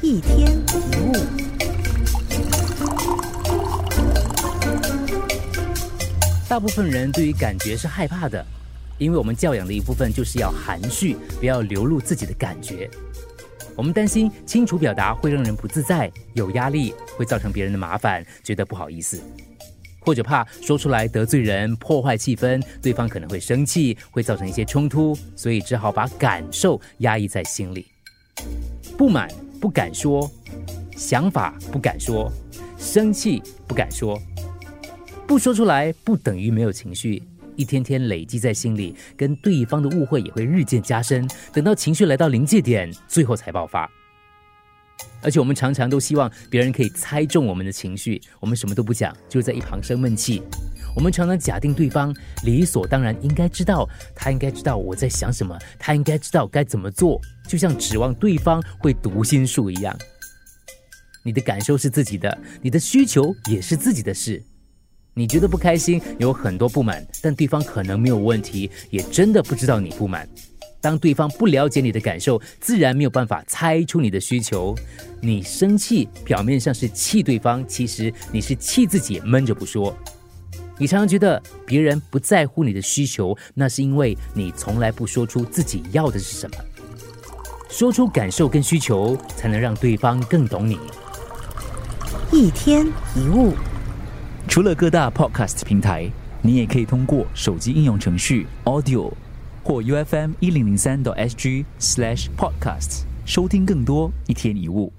一天一物。大部分人对于感觉是害怕的，因为我们教养的一部分就是要含蓄，不要流露自己的感觉。我们担心清楚表达会让人不自在、有压力，会造成别人的麻烦，觉得不好意思，或者怕说出来得罪人、破坏气氛，对方可能会生气，会造成一些冲突，所以只好把感受压抑在心里。不满不敢说，想法不敢说，生气不敢说。不说出来不等于没有情绪，一天天累积在心里，跟对方的误会也会日渐加深。等到情绪来到临界点，最后才爆发。而且我们常常都希望别人可以猜中我们的情绪，我们什么都不讲，就在一旁生闷气。我们常常假定对方理所当然应该知道，他应该知道我在想什么，他应该知道该怎么做，就像指望对方会读心术一样。你的感受是自己的，你的需求也是自己的事。你觉得不开心，有很多不满，但对方可能没有问题，也真的不知道你不满。当对方不了解你的感受，自然没有办法猜出你的需求。你生气，表面上是气对方，其实你是气自己，闷着不说。你常常觉得别人不在乎你的需求，那是因为你从来不说出自己要的是什么。说出感受跟需求，才能让对方更懂你。一天一物。除了各大 Podcast 平台，你也可以通过手机应用程序 Audio 或 UFM 一零零三 SG Slash Podcasts 收听更多一天一物。